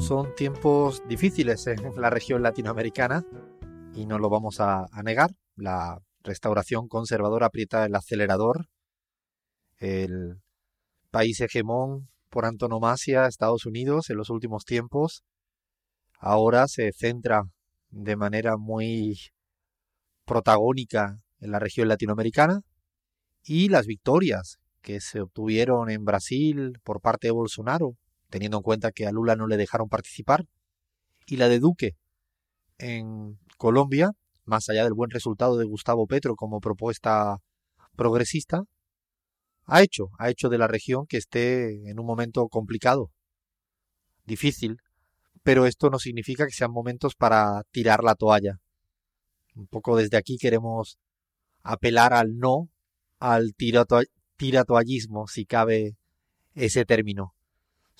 Son tiempos difíciles en la región latinoamericana y no lo vamos a, negar. La restauración conservadora aprieta el acelerador. El país hegemón por antonomasia, Estados Unidos, en los últimos tiempos, ahora se centra de manera muy protagónica en la región latinoamericana y las victorias que se obtuvieron en Brasil por parte de Bolsonaro teniendo en cuenta que a Lula no le dejaron participar, y la de Duque en Colombia, más allá del buen resultado de Gustavo Petro como propuesta progresista, ha hecho, ha hecho de la región que esté en un momento complicado, difícil, pero esto no significa que sean momentos para tirar la toalla. Un poco desde aquí queremos apelar al no, al tiratoallismo, si cabe ese término.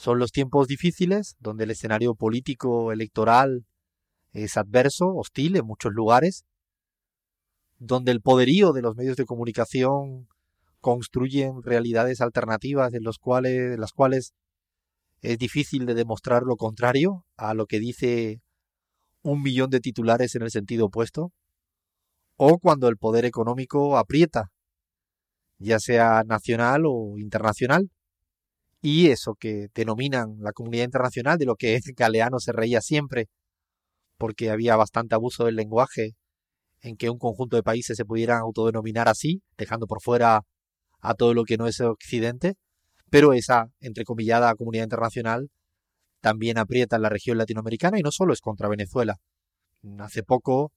Son los tiempos difíciles, donde el escenario político electoral es adverso, hostil en muchos lugares, donde el poderío de los medios de comunicación construyen realidades alternativas en, los cuales, las cuales es difícil de demostrar lo contrario a lo que dice un millón de titulares en el sentido opuesto, o cuando el poder económico aprieta, ya sea nacional o internacional, y eso que denominan la comunidad internacional, de lo que Galeano se reía siempre, porque había bastante abuso del lenguaje en que un conjunto de países se pudieran autodenominar así, dejando por fuera a todo lo que no es Occidente, pero esa entrecomillada comunidad internacional también aprieta en la región latinoamericana y no solo es contra Venezuela. Hace poco,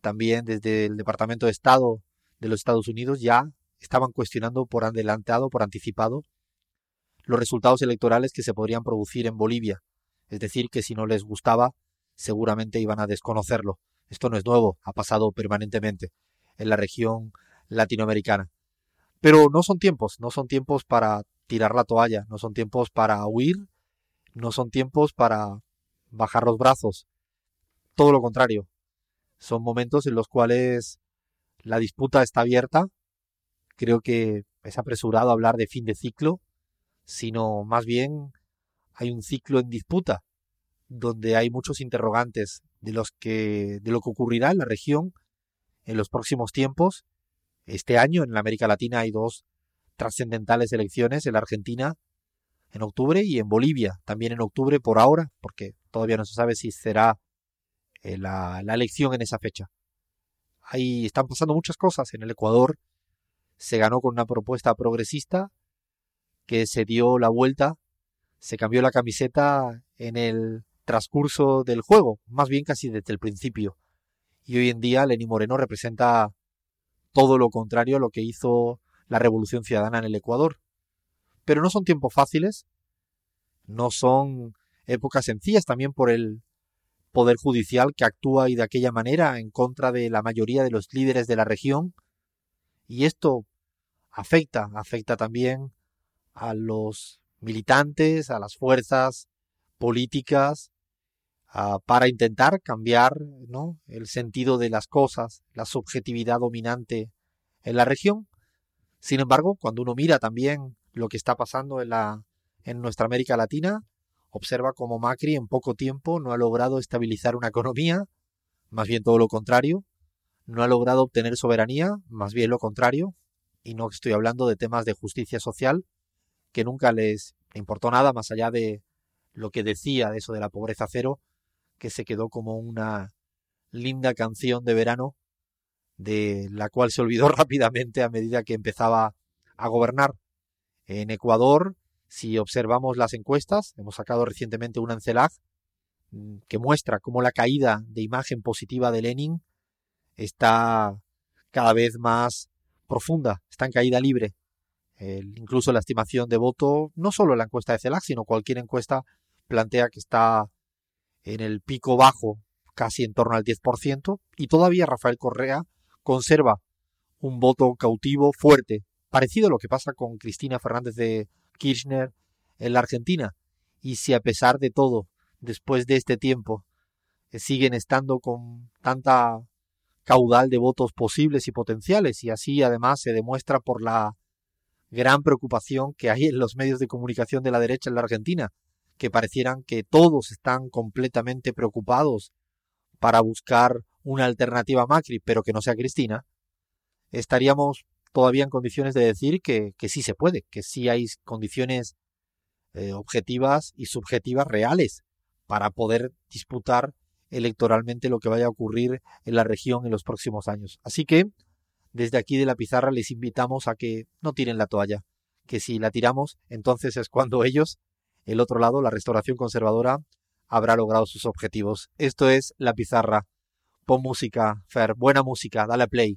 también desde el Departamento de Estado de los Estados Unidos ya estaban cuestionando por adelantado, por anticipado, los resultados electorales que se podrían producir en Bolivia. Es decir, que si no les gustaba, seguramente iban a desconocerlo. Esto no es nuevo, ha pasado permanentemente en la región latinoamericana. Pero no son tiempos, no son tiempos para tirar la toalla, no son tiempos para huir, no son tiempos para bajar los brazos. Todo lo contrario. Son momentos en los cuales la disputa está abierta. Creo que es apresurado hablar de fin de ciclo sino más bien hay un ciclo en disputa donde hay muchos interrogantes de los que de lo que ocurrirá en la región en los próximos tiempos. Este año en la América Latina hay dos trascendentales elecciones en la Argentina en octubre y en Bolivia también en octubre por ahora, porque todavía no se sabe si será eh, la, la elección en esa fecha. Ahí están pasando muchas cosas. En el Ecuador se ganó con una propuesta progresista que se dio la vuelta, se cambió la camiseta en el transcurso del juego, más bien casi desde el principio. Y hoy en día Lenín Moreno representa todo lo contrario a lo que hizo la Revolución Ciudadana en el Ecuador. Pero no son tiempos fáciles, no son épocas sencillas también por el poder judicial que actúa y de aquella manera en contra de la mayoría de los líderes de la región. Y esto afecta, afecta también a los militantes, a las fuerzas políticas, para intentar cambiar ¿no? el sentido de las cosas, la subjetividad dominante en la región. Sin embargo, cuando uno mira también lo que está pasando en, la, en nuestra América Latina, observa cómo Macri en poco tiempo no ha logrado estabilizar una economía, más bien todo lo contrario, no ha logrado obtener soberanía, más bien lo contrario, y no estoy hablando de temas de justicia social, que nunca les importó nada más allá de lo que decía de eso de la pobreza cero, que se quedó como una linda canción de verano, de la cual se olvidó rápidamente a medida que empezaba a gobernar. En Ecuador, si observamos las encuestas, hemos sacado recientemente una en CELAC mm, que muestra cómo la caída de imagen positiva de Lenin está cada vez más profunda, está en caída libre incluso la estimación de voto, no solo la encuesta de CELAC, sino cualquier encuesta plantea que está en el pico bajo, casi en torno al 10%, y todavía Rafael Correa conserva un voto cautivo fuerte, parecido a lo que pasa con Cristina Fernández de Kirchner en la Argentina. Y si a pesar de todo, después de este tiempo, eh, siguen estando con tanta caudal de votos posibles y potenciales, y así además se demuestra por la gran preocupación que hay en los medios de comunicación de la derecha en la Argentina, que parecieran que todos están completamente preocupados para buscar una alternativa a Macri, pero que no sea Cristina, estaríamos todavía en condiciones de decir que, sí se puede, que sí hay condiciones eh, objetivas y subjetivas reales para poder disputar electoralmente lo que vaya a ocurrir en la región en los próximos años. Así que, desde aquí de la pizarra les invitamos a que no tiren la toalla, que si la tiramos, entonces es cuando ellos, el otro lado, la restauración conservadora, habrá logrado sus objetivos. Esto es La Pizarra. Pon música, Fer, buena música, dale play.